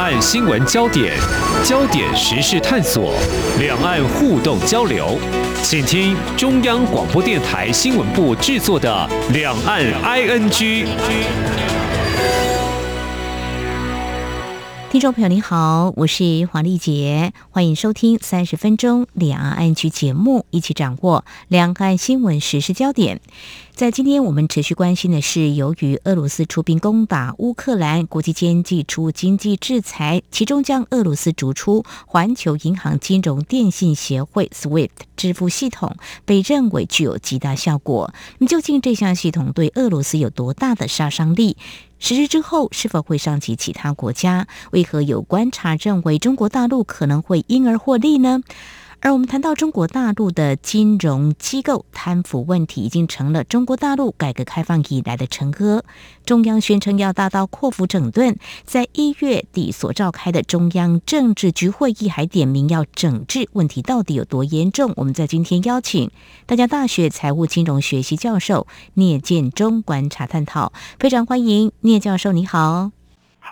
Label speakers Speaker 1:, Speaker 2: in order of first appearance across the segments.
Speaker 1: 岸新闻焦点，焦点时事探索，两岸互动交流，请听中央广播电台新闻部制作的《两岸 ING》。
Speaker 2: 听众朋友您好，我是黄丽杰，欢迎收听三十分钟两岸 ING 节目，一起掌握两岸新闻时事焦点。在今天，我们持续关心的是，由于俄罗斯出兵攻打乌克兰，国际间祭出经济制裁，其中将俄罗斯逐出环球银行金融电信协会 （SWIFT） 支付系统，被认为具有极大效果。那么，究竟这项系统对俄罗斯有多大的杀伤力？实施之后，是否会伤及其他国家？为何有观察认为中国大陆可能会因而获利呢？而我们谈到中国大陆的金融机构贪腐问题，已经成了中国大陆改革开放以来的陈歌。中央宣称要大刀阔斧整顿，在一月底所召开的中央政治局会议还点名要整治，问题到底有多严重？我们在今天邀请大江大学财务金融学系教授聂建中观察探讨，非常欢迎聂教授，你好。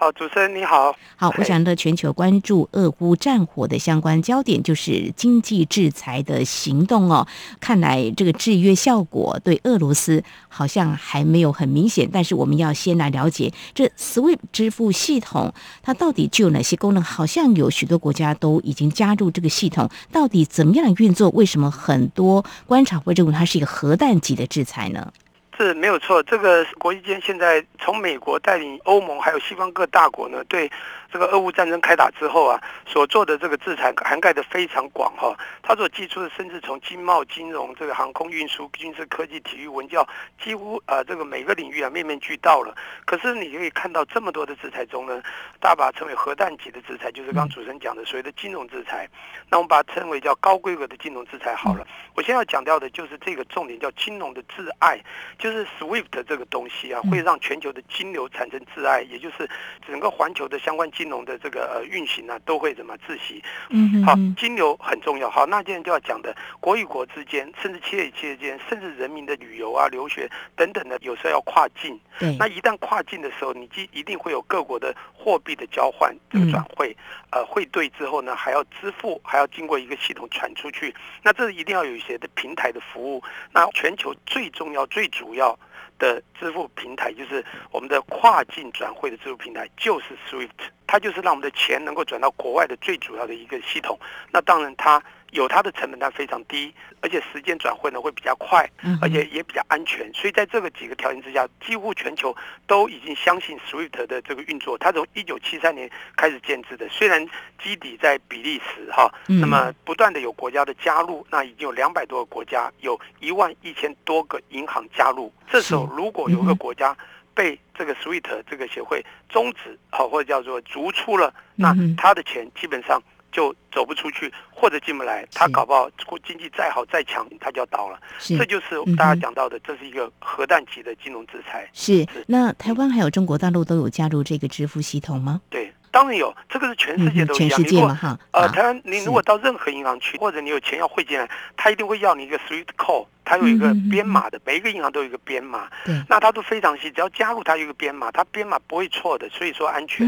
Speaker 3: 好，主持人你好。
Speaker 2: 好，我想呢，全球关注俄乌战火的相关焦点就是经济制裁的行动哦。看来这个制约效果对俄罗斯好像还没有很明显，但是我们要先来了解这 SWIFT 支付系统它到底具有哪些功能？好像有许多国家都已经加入这个系统，到底怎么样运作？为什么很多观察会认为它是一个核弹级的制裁呢？
Speaker 3: 是没有错，这个国际间现在从美国带领欧盟，还有西方各大国呢，对。这个俄乌战争开打之后啊，所做的这个制裁涵盖的非常广哈，他所寄出的甚至从经贸、金融、这个航空运输、军事科技、体育、文教，几乎呃这个每个领域啊面面俱到了。可是你可以看到这么多的制裁中呢，大把它称为核弹级的制裁，就是刚刚主持人讲的所谓的金融制裁。那我们把它称为叫高规格的金融制裁好了。我现在要讲到的就是这个重点叫金融的挚爱，就是 SWIFT 这个东西啊，会让全球的金流产生挚爱，也就是整个环球的相关。金融的这个呃运行呢，都会怎么窒息？嗯，好，金流很重要。好，那今天就要讲的国与国之间，甚至企业与企业之间，甚至人民的旅游啊、留学等等的，有时候要跨境。对，那一旦跨境的时候，你一一定会有各国的货币的交换、这个转汇，呃，汇兑之后呢，还要支付，还要经过一个系统传出去。那这一定要有一些的平台的服务。那全球最重要、最主要的支付平台，就是我们的跨境转汇的支付平台，就是 SWIFT。它就是让我们的钱能够转到国外的最主要的一个系统。那当然，它有它的成本，它非常低，而且时间转换呢会比较快，而且也比较安全。所以在这个几个条件之下，几乎全球都已经相信 SWIFT 的这个运作。它从一九七三年开始建制的，虽然基底在比利时哈，那么不断的有国家的加入，那已经有两百多个国家，有一万一千多个银行加入。这时候如果有个国家，被这个 SWIFT 这个协会终止，好，或者叫做逐出了，那他的钱基本上就走不出去，或者进不来。他搞不好经济再好再强，他就要倒了。这就是大家讲到的，这是一个核弹级的金融制裁。
Speaker 2: 是。那台湾还有中国大陆都有加入这个支付系统吗？
Speaker 3: 对。当然有，这个是全世界都一样。你如果呃，台湾你如果到任何银行去，或者你有钱要汇进来，他一定会要你一个 SWIFT code，他有一个编码的，每一个银行都有一个编码。对，那它都非常细，只要加入它有一个编码，它编码不会错的，所以说安全。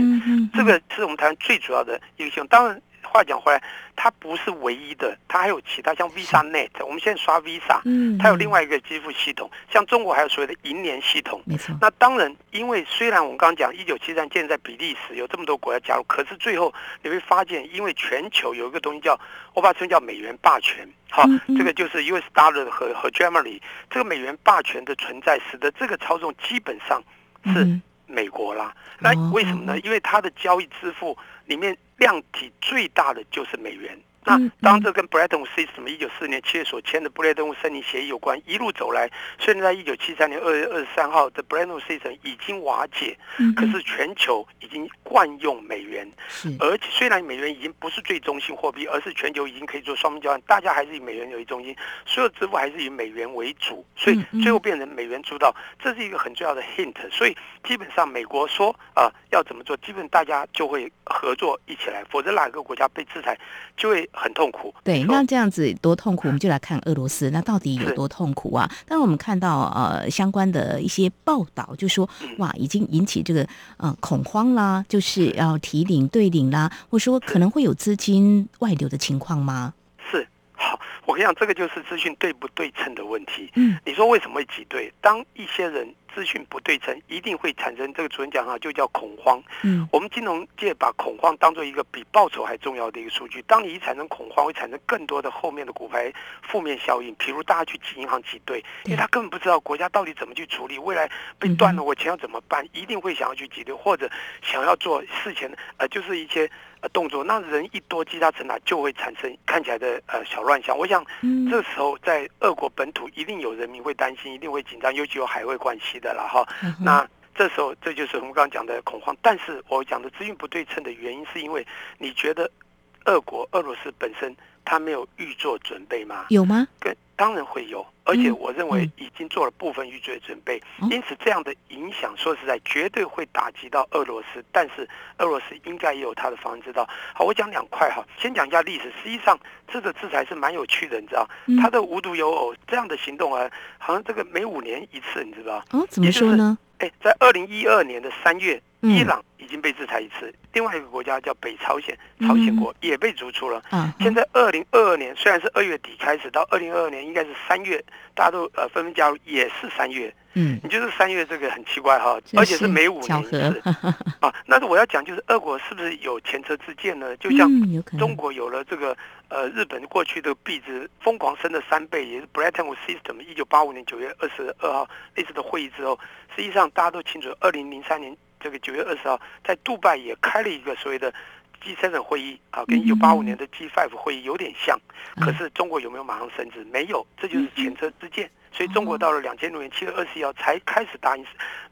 Speaker 3: 这个是我们台湾最主要的一个系统。当然。话讲回来，它不是唯一的，它还有其他，像 VisaNet，我们现在刷 Visa，嗯，它有另外一个支付系统，像中国还有所谓的银联系统，没错。那当然，因为虽然我们刚刚讲一九七三建在比利时，有这么多国家加入，可是最后你会发现，因为全球有一个东西叫，我把它称叫美元霸权，好，这个就是 US Dollar 和和 Germany 这个美元霸权的存在，使得这个操纵基本上是美国啦。那为什么呢？因为它的交易支付里面。量体最大的就是美元。那当这跟 Bretton Woods System 一九四四年七月所签的布雷顿伍森林协议有关，一路走来，虽然在一九七三年二月二十三号的 Bretton Woods System 已经瓦解，可是全球已经惯用美元，而且虽然美元已经不是最中心货币，而是全球已经可以做双边交换，大家还是以美元为中心，所有支付还是以美元为主，所以最后变成美元主导，这是一个很重要的 hint。所以基本上美国说啊、呃、要怎么做，基本大家就会合作一起来，否则哪个国家被制裁就会。很痛苦，
Speaker 2: 对，那这样子多痛苦，我们就来看俄罗斯，那到底有多痛苦啊？当然，我们看到呃相关的一些报道，就说哇，已经引起这个呃恐慌啦，就就是要提领对领啦，或者说可能会有资金外流的情况吗？
Speaker 3: 是，好，我跟你讲，这个就是资讯对不对称的问题。
Speaker 2: 嗯，
Speaker 3: 你说为什么会挤兑？当一些人。资讯不对称，一定会产生这个主任讲哈，就叫恐慌。
Speaker 2: 嗯，
Speaker 3: 我们金融界把恐慌当做一个比报酬还重要的一个数据。当你一产生恐慌，会产生更多的后面的股牌负面效应。比如大家去挤银行挤兑，因为他根本不知道国家到底怎么去处理，未来被断了，我钱要怎么办？一定会想要去挤兑，或者想要做事前呃，就是一些。呃，动作那人一多积沙成塔，就会产生看起来的呃小乱象。我想，这时候在俄国本土一定有人民会担心，一定会紧张，尤其有海外关系的了哈。那这时候这就是我们刚刚讲的恐慌。但是我讲的资讯不对称的原因，是因为你觉得俄国俄罗斯本身他没有预做准备吗？
Speaker 2: 有吗？
Speaker 3: 跟当然会有。而且我认为已经做了部分预做准备，因此这样的影响，说实在，绝对会打击到俄罗斯。但是俄罗斯应该也有他的方知道。好，我讲两块哈，先讲一下历史。实际上，这个制裁是蛮有趣的，你知道？他的无独有偶，这样的行动啊，好像这个每五年一次，你知道？
Speaker 2: 哦，怎么说呢？
Speaker 3: 哎，在二零一二年的三月，伊朗已经被制裁一次，另外一个国家叫北朝鲜，朝鲜国也被逐出了。现在二零二二年虽然是二月底开始，到二零二二年应该是三月，大家都呃纷纷加入，也是三月。
Speaker 2: 嗯，
Speaker 3: 你就是三月这个很奇怪哈，而且是每五年一次啊。那我要讲就是俄国是不是有前车之鉴呢？就像中国有了这个呃日本过去的币值疯狂升了三倍，也是 Bretton Woods System 一九八五年九月二十二号那次的会议之后，实际上大家都清楚，二零零三年这个九月二十号在杜拜也开了一个所谓的 G7 会议啊，跟一九八五年的 G5 会议有点像。可是中国有没有马上升值？没有，这就是前车之鉴。所以中国到了两千六年七月二十一号才开始答应，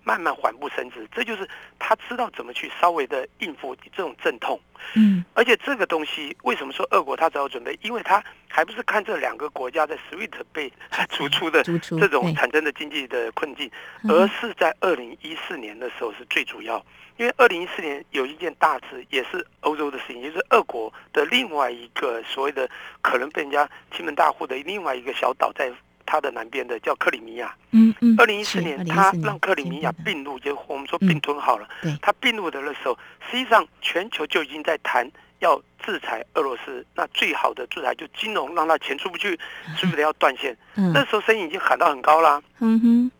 Speaker 3: 慢慢缓步升值，这就是他知道怎么去稍微的应付这种阵痛。
Speaker 2: 嗯，
Speaker 3: 而且这个东西为什么说俄国他早有准备？因为他还不是看这两个国家在 SWIFT 被 逐出的 这种产生的经济的困境，而是在二零一四年的时候是最主要。因为二零一四年有一件大事，也是欧洲的事情，就是俄国的另外一个所谓的可能被人家欺门大户的另外一个小岛在。它的南边的叫克里米亚，
Speaker 2: 嗯嗯，
Speaker 3: 二零一四年他让克里米亚并入，就我们说并吞好了。
Speaker 2: 对，
Speaker 3: 他并入的那时候，实际上全球就已经在谈要制裁俄罗斯。那最好的制裁就金融，让他钱出不去，是不是要断线？那时候声音已经喊到很高啦。
Speaker 2: 嗯哼，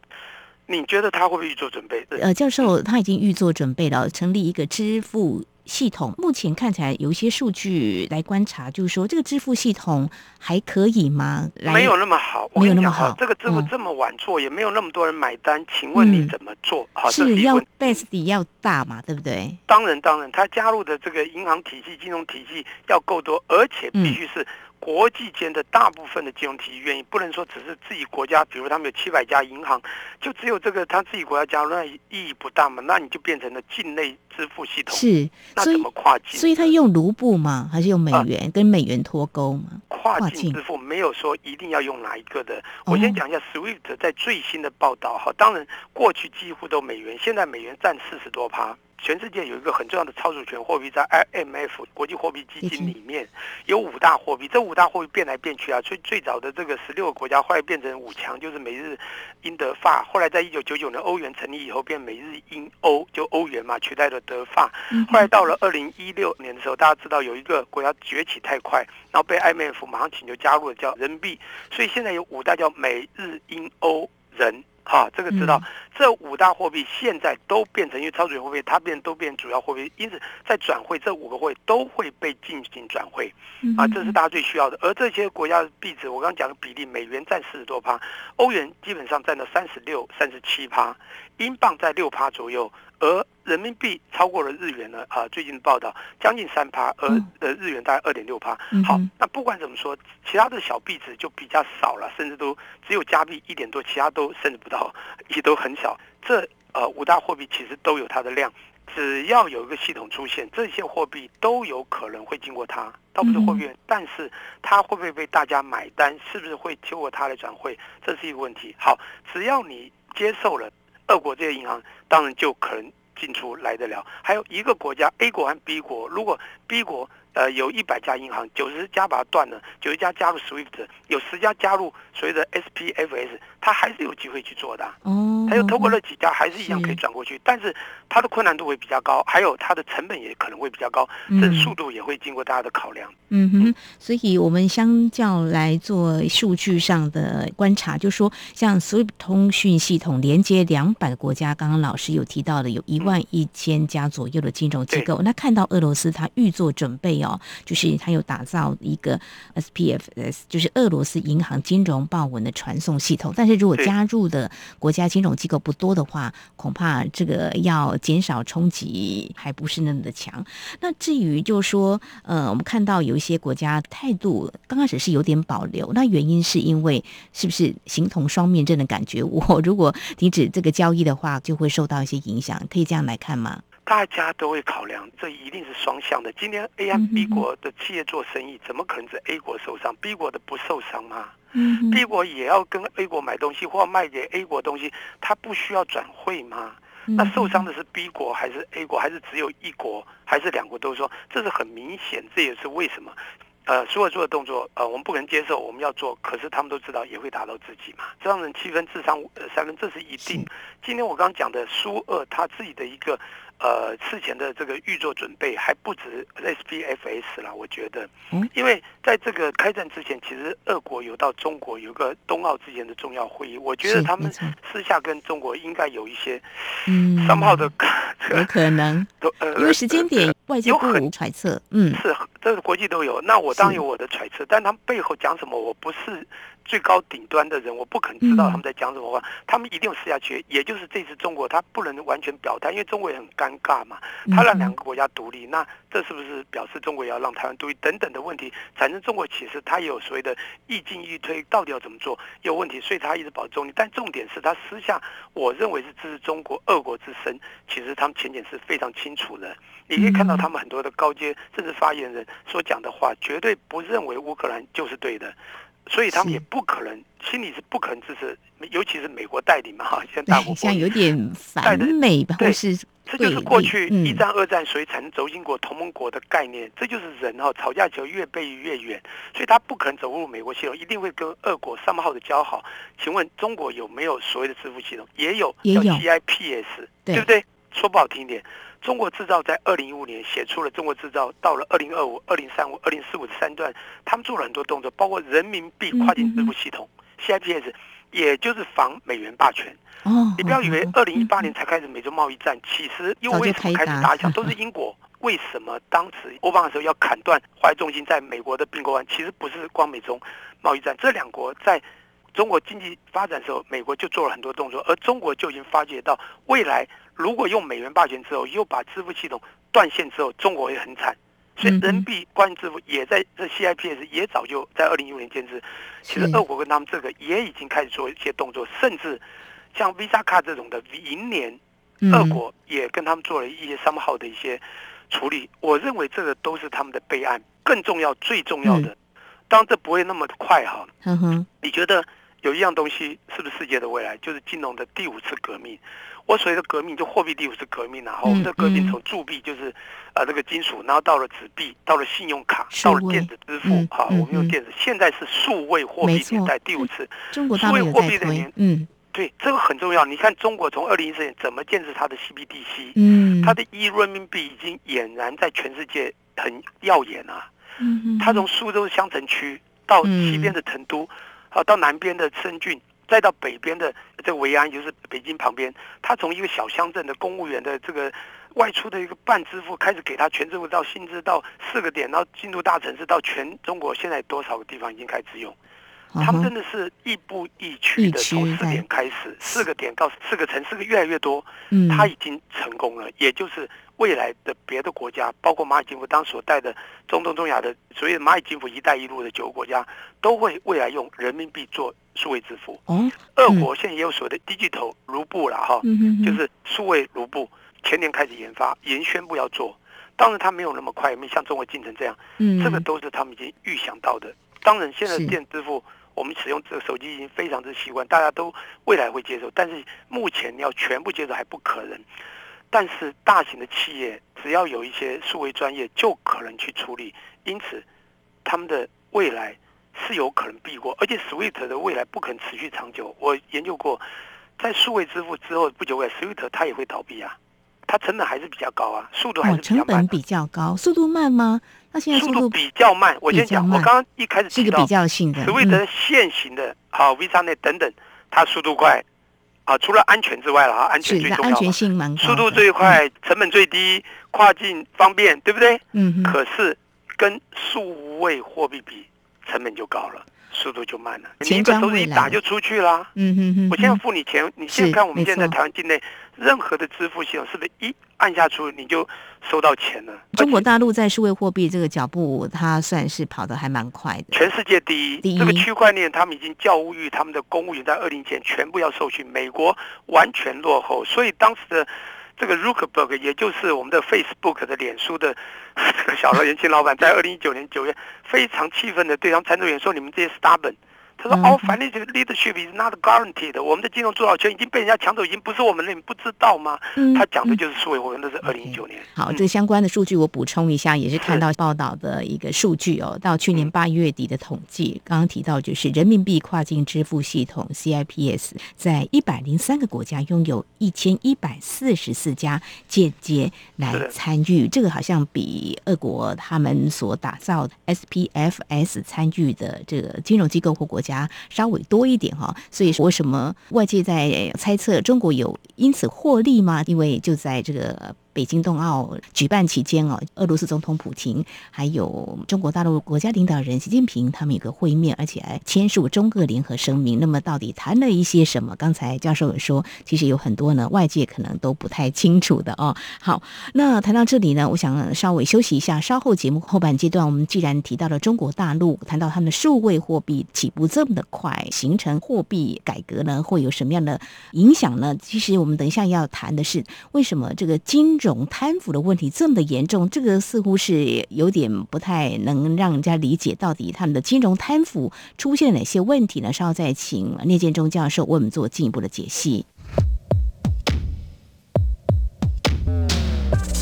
Speaker 3: 你觉得他会不会预做准备？
Speaker 2: 呃，教授他已经预做准备了，成立一个支付。系统目前看起来有一些数据来观察，就是说这个支付系统还可以吗？
Speaker 3: 没有那么好，
Speaker 2: 没有那么好。
Speaker 3: 这个支付这么晚做，嗯、也没有那么多人买单。请问你怎么做？好、嗯，
Speaker 2: 是要 base 要大嘛，对不对？
Speaker 3: 当然，当然，他加入的这个银行体系、金融体系要够多，而且必须是。国际间的大部分的金融体系愿意，不能说只是自己国家，比如他们有七百家银行，就只有这个他自己国家加入，那意义不大嘛？那你就变成了境内支付系统，
Speaker 2: 是，
Speaker 3: 那怎么跨境？
Speaker 2: 所以他用卢布吗？还是用美元？啊、跟美元脱钩吗？
Speaker 3: 跨境支付没有说一定要用哪一个的。我先讲一下 SWIFT 在最新的报道哈，当然过去几乎都美元，现在美元占四十多趴。全世界有一个很重要的操作权货币，在 IMF 国际货币基金里面有五大货币，这五大货币变来变去啊，所以最早的这个十六个国家后来变成五强，就是美日英德法。后来在一九九九年欧元成立以后，变美日英欧，就欧元嘛，取代了德法。后来到了二零一六年的时候，大家知道有一个国家崛起太快，然后被 IMF 马上请求加入了，叫人民币。所以现在有五大叫美日英欧人。好，这个知道，这五大货币现在都变成，因为超级货币它变都变主要货币，因此在转汇这五个货币都会被进行转汇，啊，这是大家最需要的。而这些国家的币值，我刚刚讲的比例，美元占四十多趴，欧元基本上占到三十六、三十七趴，英镑在六趴左右。而人民币超过了日元呢？啊，最近的报道将近三趴，而呃日元大概二点六趴。好，那不管怎么说，其他的小币值就比较少了，甚至都只有加币一点多，其他都甚至不到，也都很少。这呃五大货币其实都有它的量，只要有一个系统出现，这些货币都有可能会经过它，倒不是货币，但是它会不会被大家买单？是不是会经过它来转汇？这是一个问题。好，只要你接受了。俄国这些银行当然就可能进出来得了，还有一个国家 A 国和 B 国，如果 B 国呃有一百家银行，九十家把它断了，九十家加入 SWIFT，有十家加入所谓的 SPFS，它还是有机会去做的。
Speaker 2: 嗯，
Speaker 3: 他又透过那几家还是一样可以转过去，但是它的困难度会比较高，还有它的成本也可能会比较高，这速度也会经过大家的考量。
Speaker 2: 嗯哼，所以我们相较来做数据上的观察，就说像 SWIFT 通讯系统连接两百个国家，刚刚老师有提到的有一万一千家左右的金融机构，那看到俄罗斯它预做准备哦，就是它有打造一个 SPFS，就是俄罗斯银行金融报文的传送系统，但是如果加入的国家金融机构不多的话，恐怕这个要减少冲击还不是那么的强。那至于就是说，呃，我们看到有一些国家态度刚开始是有点保留，那原因是因为是不是形同双面针的感觉？我如果停止这个交易的话，就会受到一些影响，可以这样来看吗？
Speaker 3: 大家都会考量，这一定是双向的。今天 A 和 B 国的企业做生意，怎么可能是 A 国受伤，B 国的不受伤吗？嗯，B 国也要跟 A 国买东西，或卖给 A 国东西，他不需要转汇吗？那受伤的是 B 国还是 A 国，还是只有一国，还是两国都说？这是很明显，这也是为什么。呃，所有做的动作，呃，我们不可能接受，我们要做，可是他们都知道也会打到自己嘛，这让人七分智商呃三分，这是一定。今天我刚刚讲的苏二他自己的一个。呃，事前的这个预做准备还不止 SPFS 啦，我觉得，因为在这个开战之前，其实俄国有到中国有个冬奥之前的重要会议，我觉得他们私下跟中国应该有一些嗯商号的，
Speaker 2: 有可能。都呃，因为时间点外界不无揣测，嗯，
Speaker 3: 是这个国际都有，那我当然有我的揣测，但他们背后讲什么，我不是。最高顶端的人，我不肯知道他们在讲什么话。他们一定有私下去，也就是这次中国他不能完全表态，因为中国也很尴尬嘛。他让两个国家独立，那这是不是表示中国也要让台湾独立等等的问题？反正中国其实他也有所谓的一进一退，到底要怎么做有问题，所以他一直保持中立。但重点是他私下，我认为是支持中国俄国之声，其实他们前景是非常清楚的。你可以看到他们很多的高阶甚至发言人所讲的话，绝对不认为乌克兰就是对的。所以他们也不可能，心里是不可能支持，尤其是美国代理嘛，哈，现在大国
Speaker 2: 像有点反美吧，
Speaker 3: 对，
Speaker 2: 是，
Speaker 3: 这就是过去一战、二战所以产生轴心国、同盟国的概念，这就是人哈，吵架就越背越远，所以他不可能走入美国系统，一定会跟俄国 somehow 的交好。请问中国有没有所谓的支付系统？也有，叫 GIPS，对不对？说不好听点。中国制造在二零一五年写出了中国制造，到了二零二五、二零三五、二零四五的三段，他们做了很多动作，包括人民币跨境支付系统 CIPS，也就是防美元霸权。哦，你不要以为二零一八年才开始美洲贸易战，其实又为什么开始打响？都是英国。为什么当时欧巴马的时候要砍断华为中心在美国的并购案？其实不是光美中贸易战，这两国在中国经济发展的时候，美国就做了很多动作，而中国就已经发觉到未来。如果用美元霸权之后，又把支付系统断线之后，中国会很惨。所以人民币关于支付也在这 CIPS 也早就在二零一五年建制。其实俄国跟他们这个也已经开始做一些动作，甚至像 Visa 卡这种的，银联俄国也跟他们做了一些商号的一些处理。我认为这个都是他们的备案。更重要、最重要的，当然这不会那么快哈。嗯哼你觉得有一样东西是不是世界的未来？就是金融的第五次革命。我所谓的革命，就货币第五次革命，然后我们的革命从铸币就是，呃，那个金属，然后到了纸币，到了信用卡，到了电子支付，哈，我们用电子，现在是数位货币年代第五次，数位货币的年，嗯，对，这个很重要。你看中国从二零一四年怎么建设它的 CBDC，嗯，它的一人民币已经俨然在全世界很耀眼啊，嗯，它从苏州相城区到西边的成都，好，到南边的深圳。再到北边的这个维安，就是北京旁边，他从一个小乡镇的公务员的这个外出的一个半支付，开始给他全支付到薪资到四个点，然后进入大城市到全中国，现在多少个地方已经开始用？他们真的是亦步亦趋的，从四点开始，四个点到四个城市，越来越多，嗯他已经成功了。也就是未来的别的国家，包括蚂蚁金服当所带的中东、中亚的所谓蚂蚁金服“一带一路”的九个国家，都会未来用人民币做数位支付。哦，俄国现在也有所谓的 digital 卢布了哈，就是数位卢布，前年开始研发，已经宣布要做。当然，它没有那么快，没像中国进程这样。嗯，这个都是他们已经预想到的。当然，现在电子支付。我们使用这个手机已经非常之习惯，大家都未来会接受，但是目前要全部接受还不可能。但是大型的企业只要有一些数位专业，就可能去处理，因此他们的未来是有可能避过，而且 SWIFT 的未来不可能持续长久。我研究过，在数位支付之后不久未来，SWIFT 它也会倒闭啊，它成本还是比较高啊，速度还是比较慢。
Speaker 2: 哦，成本比较高，速度慢吗？那现在
Speaker 3: 速度，比较慢。我先讲，我刚刚一开始
Speaker 2: 是个比较性的
Speaker 3: ，SWIFT 现行的，好 VisaNet 等等，它速度快。啊，除了安全之外了哈，安全最重要，
Speaker 2: 安全性蛮高，
Speaker 3: 速度最快，嗯、成本最低，跨境方便，对不对？
Speaker 2: 嗯哼。
Speaker 3: 可是跟数位货币比，成本就高了，速度就慢了。你一个手指一打就出去啦。
Speaker 2: 嗯哼哼。
Speaker 3: 我现在付你钱，你现在看我们现在台湾境内任何的支付系统，是不是一？按下出你就收到钱了。
Speaker 2: 中国大陆在数位货币这个脚步，它算是跑得还蛮快的，
Speaker 3: 全世界第一。第一。这个区块链，他们已经教育他们的公务员在二零前全部要受训，美国完全落后。所以当时的这个 Zuckerberg，也就是我们的 Facebook 的脸书的这个小的年轻老板，在二零一九年九月非常气愤的对他们参众员说：“你们这些 stubborn。”他说：“哦，反正这个 leadership is not guaranteed。我们的金融主导权已经被人家抢走，已经不是我们了，你不知道吗？”嗯、他讲的就是数位货币，那是二零一九年。
Speaker 2: 好，这个相关的数据我补充一下，也是看到报道的一个数据哦。到去年八月底的统计，刚刚提到就是人民币跨境支付系统 CIPS 在一百零三个国家拥有一千一百四十四家间接来参与，这个好像比俄国他们所打造 SPFS 参与的这个金融机构或国家。家稍微多一点哈，所以为什么外界在猜测中国有因此获利吗？因为就在这个。北京冬奥举办期间哦，俄罗斯总统普京还有中国大陆国家领导人习近平他们有个会面，而且还签署中俄联合声明。那么到底谈了一些什么？刚才教授有说，其实有很多呢，外界可能都不太清楚的哦。好，那谈到这里呢，我想稍微休息一下，稍后节目后半阶段，我们既然提到了中国大陆，谈到他们的数位货币起步这么的快，形成货币改革呢，会有什么样的影响呢？其实我们等一下要谈的是，为什么这个金融种贪腐的问题这么的严重，这个似乎是有点不太能让人家理解，到底他们的金融贪腐出现哪些问题呢？稍后再请聂建中教授为我们做进一步的解析。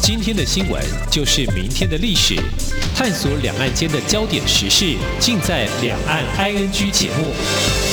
Speaker 1: 今天的新闻就是明天的历史，探索两岸间的焦点时事，尽在《两岸 ING》节目。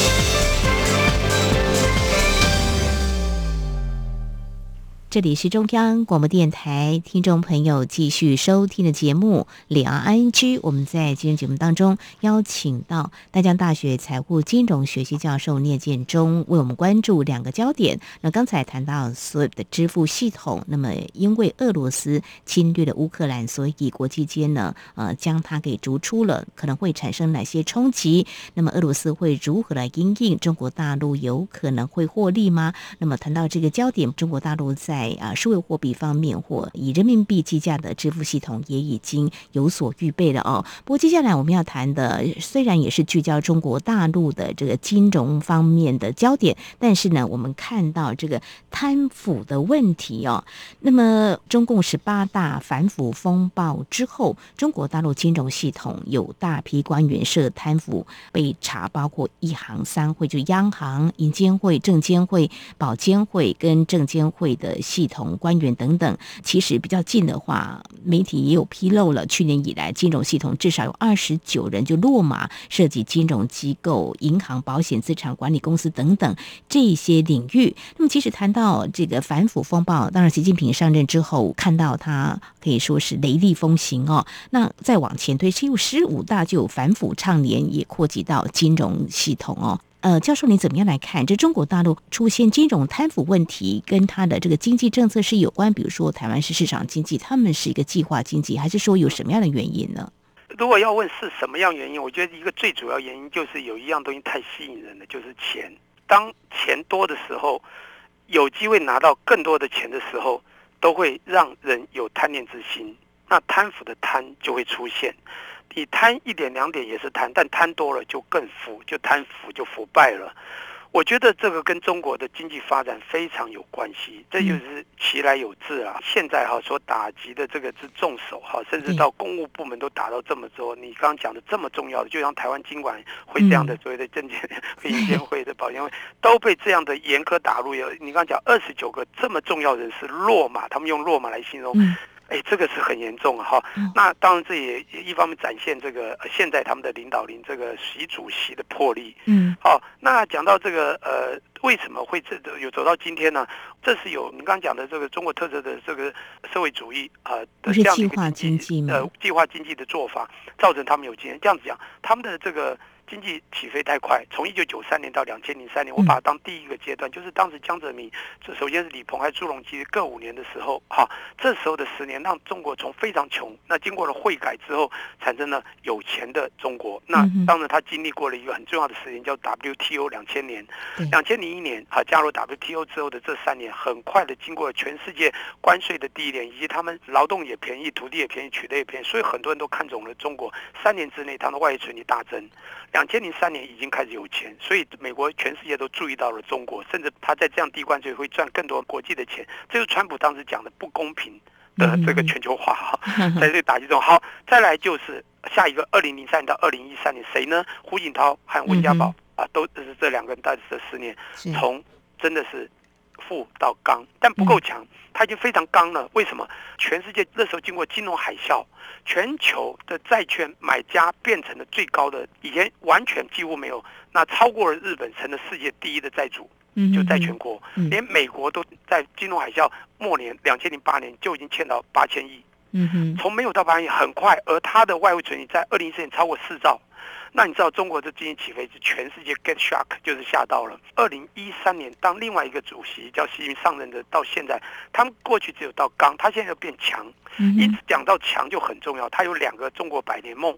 Speaker 2: 这里是中央广播电台听众朋友继续收听的节目《两岸 ING》。我们在今天节目当中邀请到大江大学财务金融学系教授聂建中，为我们关注两个焦点。那刚才谈到 SWIFT 的支付系统，那么因为俄罗斯侵略了乌克兰，所以国际间呢，呃，将它给逐出了，可能会产生哪些冲击？那么俄罗斯会如何来因应？中国大陆有可能会获利吗？那么谈到这个焦点，中国大陆在啊，数位货币方面或以人民币计价的支付系统也已经有所预备了哦。不过接下来我们要谈的虽然也是聚焦中国大陆的这个金融方面的焦点，但是呢，我们看到这个贪腐的问题哦。那么中共十八大反腐风暴之后，中国大陆金融系统有大批官员涉贪腐被查，包括一行三会，就央行、银监会、证监会、保监会跟证监会的。系统官员等等，其实比较近的话，媒体也有披露了。去年以来，金融系统至少有二十九人就落马，涉及金融机构、银行、保险、资产管理公司等等这些领域。那么，其实谈到这个反腐风暴，当然，习近平上任之后，看到他可以说是雷厉风行哦。那再往前推，其实十五大就有反腐倡廉，也扩及到金融系统哦。呃，教授，你怎么样来看？这中国大陆出现金融贪腐问题，跟他的这个经济政策是有关？比如说，台湾是市场经济，他们是一个计划经济，还是说有什么样的原因呢？
Speaker 3: 如果要问是什么样原因，我觉得一个最主要原因就是有一样东西太吸引人了，就是钱。当钱多的时候，有机会拿到更多的钱的时候，都会让人有贪念之心，那贪腐的贪就会出现。你贪一点两点也是贪，但贪多了就更腐，就贪腐就腐败了。我觉得这个跟中国的经济发展非常有关系，这就是其来有自啊。现在哈所打击的这个是重手哈，甚至到公务部门都打到这么多。你刚刚讲的这么重要的，就像台湾金管会这样的所谓的证监会、银监会的保监会都被这样的严苛打入。有你刚刚讲二十九个这么重要人士落马，他们用落马来形容。哎，这个是很严重哈。那当然这也一方面展现这个现在他们的领导人这个习主席的魄力。嗯，好，那讲到这个呃，为什么会这有走到今天呢？这是有你刚刚讲的这个中国特色的这个社会主义啊的这样的一个经济的计划经济的做法，造成他们有今天这样子讲，他们的这个。经济起飞太快，从一九九三年到两千零三年，我把它当第一个阶段，就是当时江泽民，这首先是李鹏还有朱镕基各五年的时候，哈，这时候的十年让中国从非常穷，那经过了汇改之后，产生了有钱的中国。那当然他经历过了一个很重要的十年，叫 WTO 两千年，两千零一年啊加入 WTO 之后的这三年，很快的经过了全世界关税的低廉，以及他们劳动也便宜，土地也便宜，取得也便宜，所以很多人都看中了中国。三年之内，他的外汇存底大增。两千零三年已经开始有钱，所以美国全世界都注意到了中国，甚至他在这样低关税会赚更多国际的钱。这是川普当时讲的不公平的这个全球化哈，在这个打击中。好，再来就是下一个二零零三年到二零一三年，谁呢？胡锦涛和温家宝啊，都是这两个人带这十年，从真的是。富到刚，但不够强，他已经非常刚了。为什么？全世界那时候经过金融海啸，全球的债券买家变成了最高的，以前完全几乎没有，那超过了日本，成了世界第一的债主，就在全国，连美国都在金融海啸末年，两千零八年就已经欠到八千亿，从没有到八千亿很快，而它的外汇存底在二零一四年超过四兆。那你知道中国的经济起飞是全世界 get shock，就是吓到了。二零一三年，当另外一个主席叫习近平上任的，到现在，他们过去只有到刚，他现在要变强。一直讲到强就很重要，他有两个中国百年梦，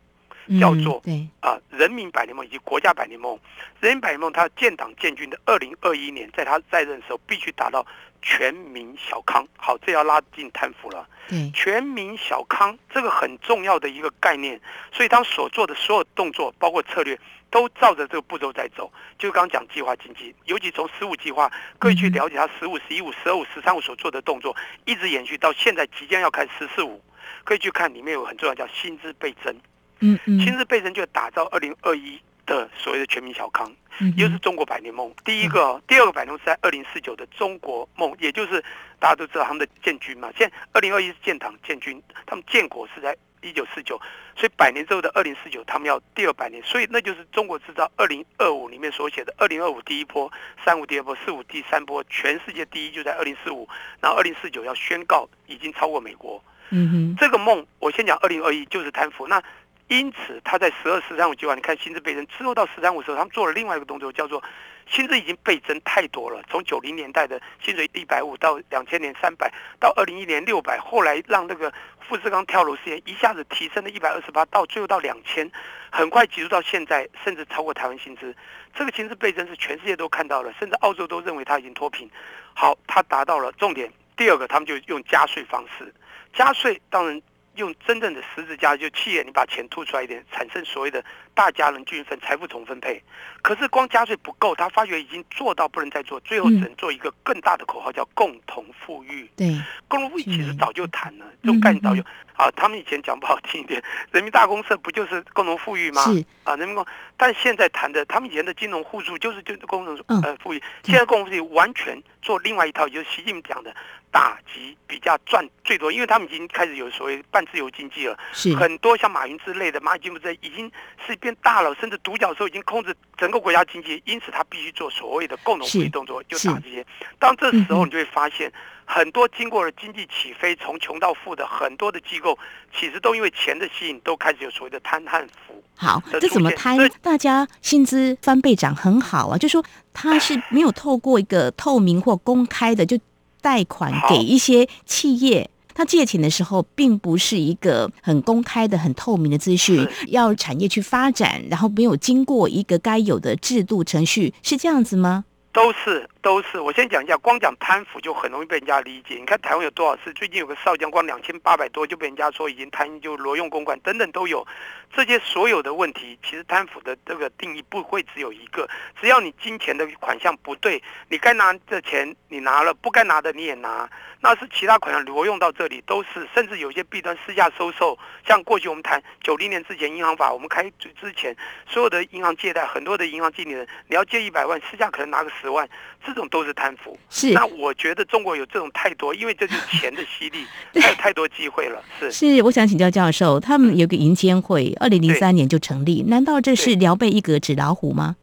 Speaker 3: 叫做啊人民百年梦以及国家百年梦。人民百年梦，他建党建军的二零二一年，在他在任的时候必须达到。全民小康，好，这要拉近贪腐了。嗯，全民小康这个很重要的一个概念，所以他所做的所有动作，包括策略，都照着这个步骤在走。就刚刚讲计划经济，尤其从十五计划，可以去了解他十五、十一五、十二五、十三五所做的动作，一直延续到现在即将要开十四五，可以去看里面有很重要叫薪资倍增。嗯嗯，新资倍增就打造二零二一。的所谓的全民小康，又是中国百年梦。第一个，第二个百年梦是在二零四九的中国梦，也就是大家都知道他们的建军嘛。现在二零二一是建党建军，他们建国是在一九四九，所以百年之后的二零四九，他们要第二百年，所以那就是中国制造二零二五里面所写的二零二五第一波，三五第二波，四五第三波，全世界第一就在二零四五，然后二零四九要宣告已经超过美国。嗯哼，这个梦我先讲二零二一就是贪腐那。因此，他在十二、十三五计划，你看薪资倍增之后到十三五时候，他们做了另外一个动作，叫做薪资已经倍增太多了。从九零年代的薪水一百五到两千年三百，到二零一年六百，后来让那个富士康跳楼事件一下子提升了一百二十八，到最后到两千，很快急速到现在，甚至超过台湾薪资。这个薪资倍增是全世界都看到了，甚至澳洲都认为它已经脱贫。好，它达到了重点。第二个，他们就用加税方式，加税当然。用真正的十字架，就企业你把钱吐出来一点，产生所谓的大家人均分、财富重分配。可是光加税不够，他发觉已经做到不能再做，最后只能做一个更大的口号，叫共同富裕。对，共同富裕其实早就谈了，这种概念早就啊，他们以前讲不好听一点，人民大公社不就是共同富裕吗？是啊，人民公，但现在谈的，他们以前的金融互助就是就共同呃富裕，现在共同富裕完全做另外一套，就是习近平讲的。打击比较赚最多，因为他们已经开始有所谓半自由经济了。是很多像马云之类的，蚂蚁金服这已经是变大了，甚至独角兽已经控制整个国家经济，因此他必须做所谓的共同富裕动作，就打这些。当这时候，你就会发现，很多经过了经济起飞，从穷到富的很多的机构，其实都因为钱的吸引，都开始有所谓的贪贪腐。
Speaker 2: 好，这怎么贪？大家薪资翻倍涨很好啊，就说他是没有透过一个透明或公开的就。贷款给一些企业，他借钱的时候，并不是一个很公开的、很透明的资讯，要产业去发展，然后没有经过一个该有的制度程序，是这样子吗？
Speaker 3: 都是都是，我先讲一下，光讲贪腐就很容易被人家理解。你看台湾有多少次？最近有个少将，光两千八百多就被人家说已经贪，就挪用公款等等都有。这些所有的问题，其实贪腐的这个定义不会只有一个。只要你金钱的款项不对，你该拿的钱你拿了，不该拿的你也拿，那是其他款项挪用到这里都是。甚至有些弊端私下收受，像过去我们谈九零年之前银行法，我们开之前所有的银行借贷，很多的银行经理人，你要借一百万，私下可能拿个十。万，这种都是贪腐。
Speaker 2: 是。
Speaker 3: 那我觉得中国有这种太多，因为这就是钱的吸力，还有太多机会了。是。
Speaker 2: 是，我想请教教授，他们有个银监会，二零零三年就成立，难道这是辽备一格纸老虎吗？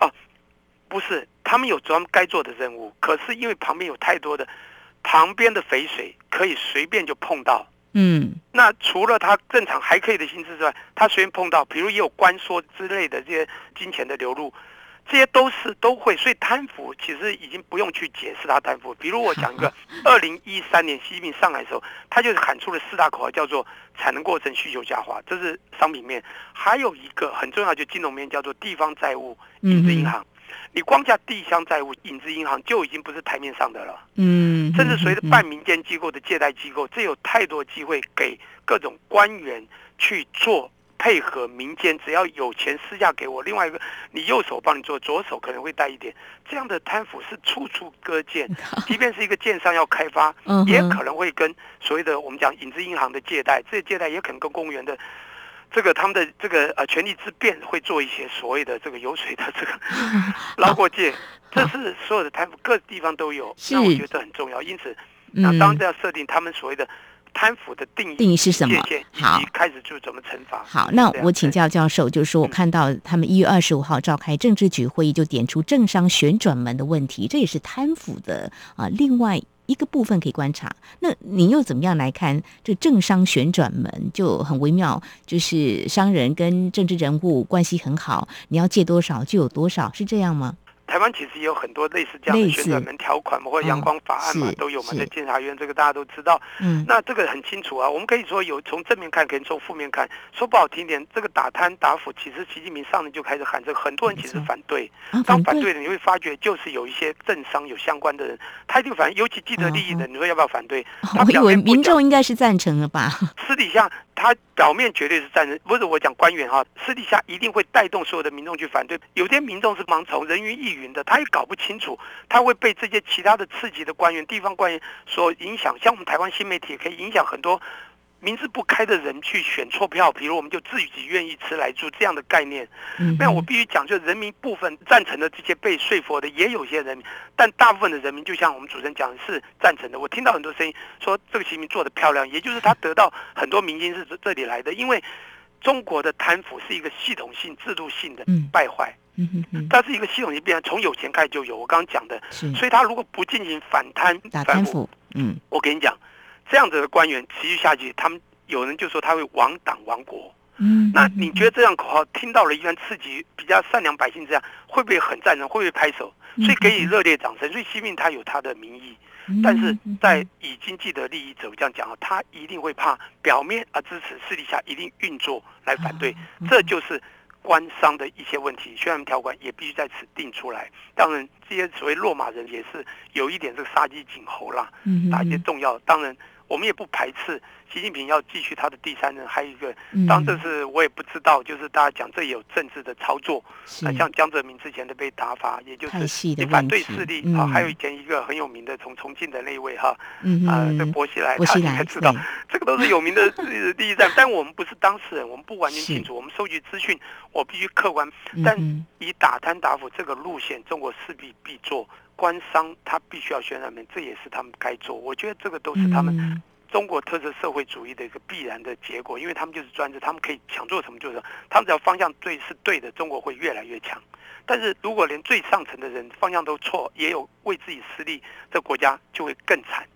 Speaker 3: 哦，不是，他们有专门该做的任务，可是因为旁边有太多的旁边的肥水，可以随便就碰到。
Speaker 2: 嗯，
Speaker 3: 那除了他正常还可以的薪资之外，他随便碰到，比如也有关说之类的这些金钱的流入，这些都是都会，所以贪腐其实已经不用去解释他贪腐。比如我讲一个，二零一三年习近平上来的时候，他就是喊出了四大口号，叫做产能过剩、需求下滑，这是商品面；还有一个很重要，就金融面，叫做地方债务、影子银行。嗯你光加地方债务、影子银行就已经不是台面上的了，
Speaker 2: 嗯，
Speaker 3: 甚至随着半民间机构的借贷机构，这有太多机会给各种官员去做配合民间，只要有钱私下给我，另外一个你右手帮你做，左手可能会带一点，这样的贪腐是处处可见，即便是一个建商要开发，也可能会跟所谓的我们讲影子银行的借贷，这些借贷也可能跟公务员的。这个他们的这个呃权力之变会做一些所谓的这个油水的这个 捞过界，这是所有的贪腐各地方都有，那我觉得很重要。因此，那当然要设定他们所谓的贪腐的定义，
Speaker 2: 定义是什么？
Speaker 3: 好，开始就怎么惩罚。
Speaker 2: 好，那我请教教授，就是说我看到他们一月二十五号召开政治局会议，就点出政商旋转门的问题，这也是贪腐的啊，另外。一个部分可以观察，那你又怎么样来看这政商旋转门就很微妙，就是商人跟政治人物关系很好，你要借多少就有多少，是这样吗？
Speaker 3: 台湾其实也有很多类似这样的旋转门条款嘛，或者阳光法案嘛，都有嘛，在监察院这个大家都知道。嗯，那这个很清楚啊。我们可以说有从正面看，可以从负面看。说不好听点，这个打贪打腐，其实习近平上来就开始喊这个，很多人其实反对。当反对的，你会发觉就是有一些政商有相关的人，他一定反，尤其既得利益的，你说要不要反对？
Speaker 2: 我以为民众应该是赞成的吧？
Speaker 3: 私底下。他表面绝对是战争，不是我讲官员哈，私底下一定会带动所有的民众去反对。有些民众是盲从，人云亦云的，他也搞不清楚，他会被这些其他的刺激的官员、地方官员所影响。像我们台湾新媒体可以影响很多。名字不开的人去选错票，比如我们就自己愿意吃来住这样的概念。那我必须讲，就人民部分赞成的这些被说服的，也有些人民，但大部分的人民，就像我们主持人讲的是赞成的。我听到很多声音说这个习近平做的漂亮，也就是他得到很多民心是这里来的。因为中国的贪腐是一个系统性、制度性的败坏，嗯它是一个系统性变，从有钱开始就有。我刚刚讲的，所以他如果不进行反贪、
Speaker 2: 打贪腐，
Speaker 3: 嗯，我跟你讲。这样子的官员持续下去，他们有人就说他会亡党亡国。嗯，那你觉得这样口号听到了一番刺激，比较善良百姓这样会不会很赞成？会不会拍手？所以给予热烈掌声。所以习近平他有他的民意，但是在以经既得利益者这样讲啊，他一定会怕表面啊支持，私底下一定运作来反对。这就是官商的一些问题，宣传条款也必须在此定出来。当然，这些所谓落马人也是有一点这个杀鸡儆猴啦，打一些重要。当然。我们也不排斥习近平要继续他的第三任，还有一个，当然这是我也不知道，就是大家讲这有政治的操作，啊，像江泽民之前的被打发，也就是你反对势力啊，还有以前一个很有名的从重庆的那一位哈，啊，这薄熙来，他应该知道，这个都是有名的第一站，但我们不是当事人，我们不完全清楚，我们收集资讯，我必须客观，但以打贪打腐这个路线，中国势必必做。官商他必须要宣传面，这也是他们该做。我觉得这个都是他们中国特色社会主义的一个必然的结果，因为他们就是专制，他们可以想做什么就什么。他们只要方向对是对的，中国会越来越强。但是如果连最上层的人方向都错，也有为自己私利，这个国家就会更惨。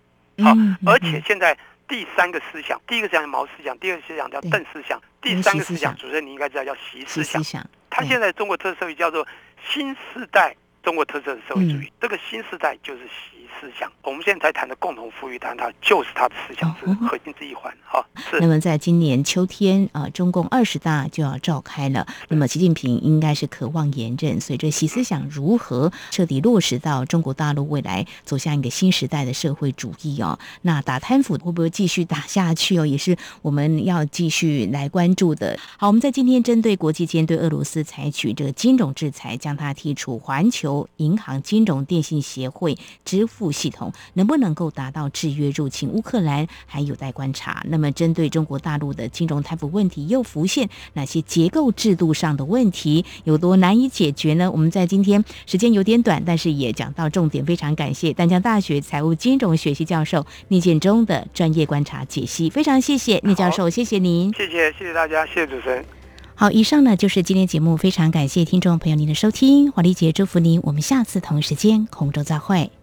Speaker 3: 好，而且现在第三个思想，第一个思想叫毛思想，第二个思想叫邓思想，第三个思想，主任你应该知道叫习思想。他现在中国特色社会叫做新时代。中国特色的社会主义，嗯、这个新时代就是习思想。我们现在才谈的共同富裕，谈它就是它的思想是核心之一环。好、哦，是。
Speaker 2: 那么在今年秋天啊，中共二十大就要召开了。那么习近平应该是渴望连任，随着习思想如何彻底落实到中国大陆未来走向一个新时代的社会主义哦，那打贪腐会不会继续打下去哦，也是我们要继续来关注的。好，我们在今天针对国际间对俄罗斯采取这个金融制裁，将它剔除环球银行金融电信协会支付系统能不能够达到制约入侵乌克兰，还有待观察。那么，针对中国大陆的金融贪腐问题又浮现哪些结构制度上的问题，有多难以解决呢？我们在今天时间有点短，但是也讲到重点。非常感谢丹江大学财务金融学系教授聂建中的专业观察解析，非常谢谢聂教授，谢谢您，
Speaker 3: 谢谢谢谢大家，谢谢主持人。
Speaker 2: 好，以上呢就是今天节目，非常感谢听众朋友您的收听，华丽姐祝福您，我们下次同一时间空中再会。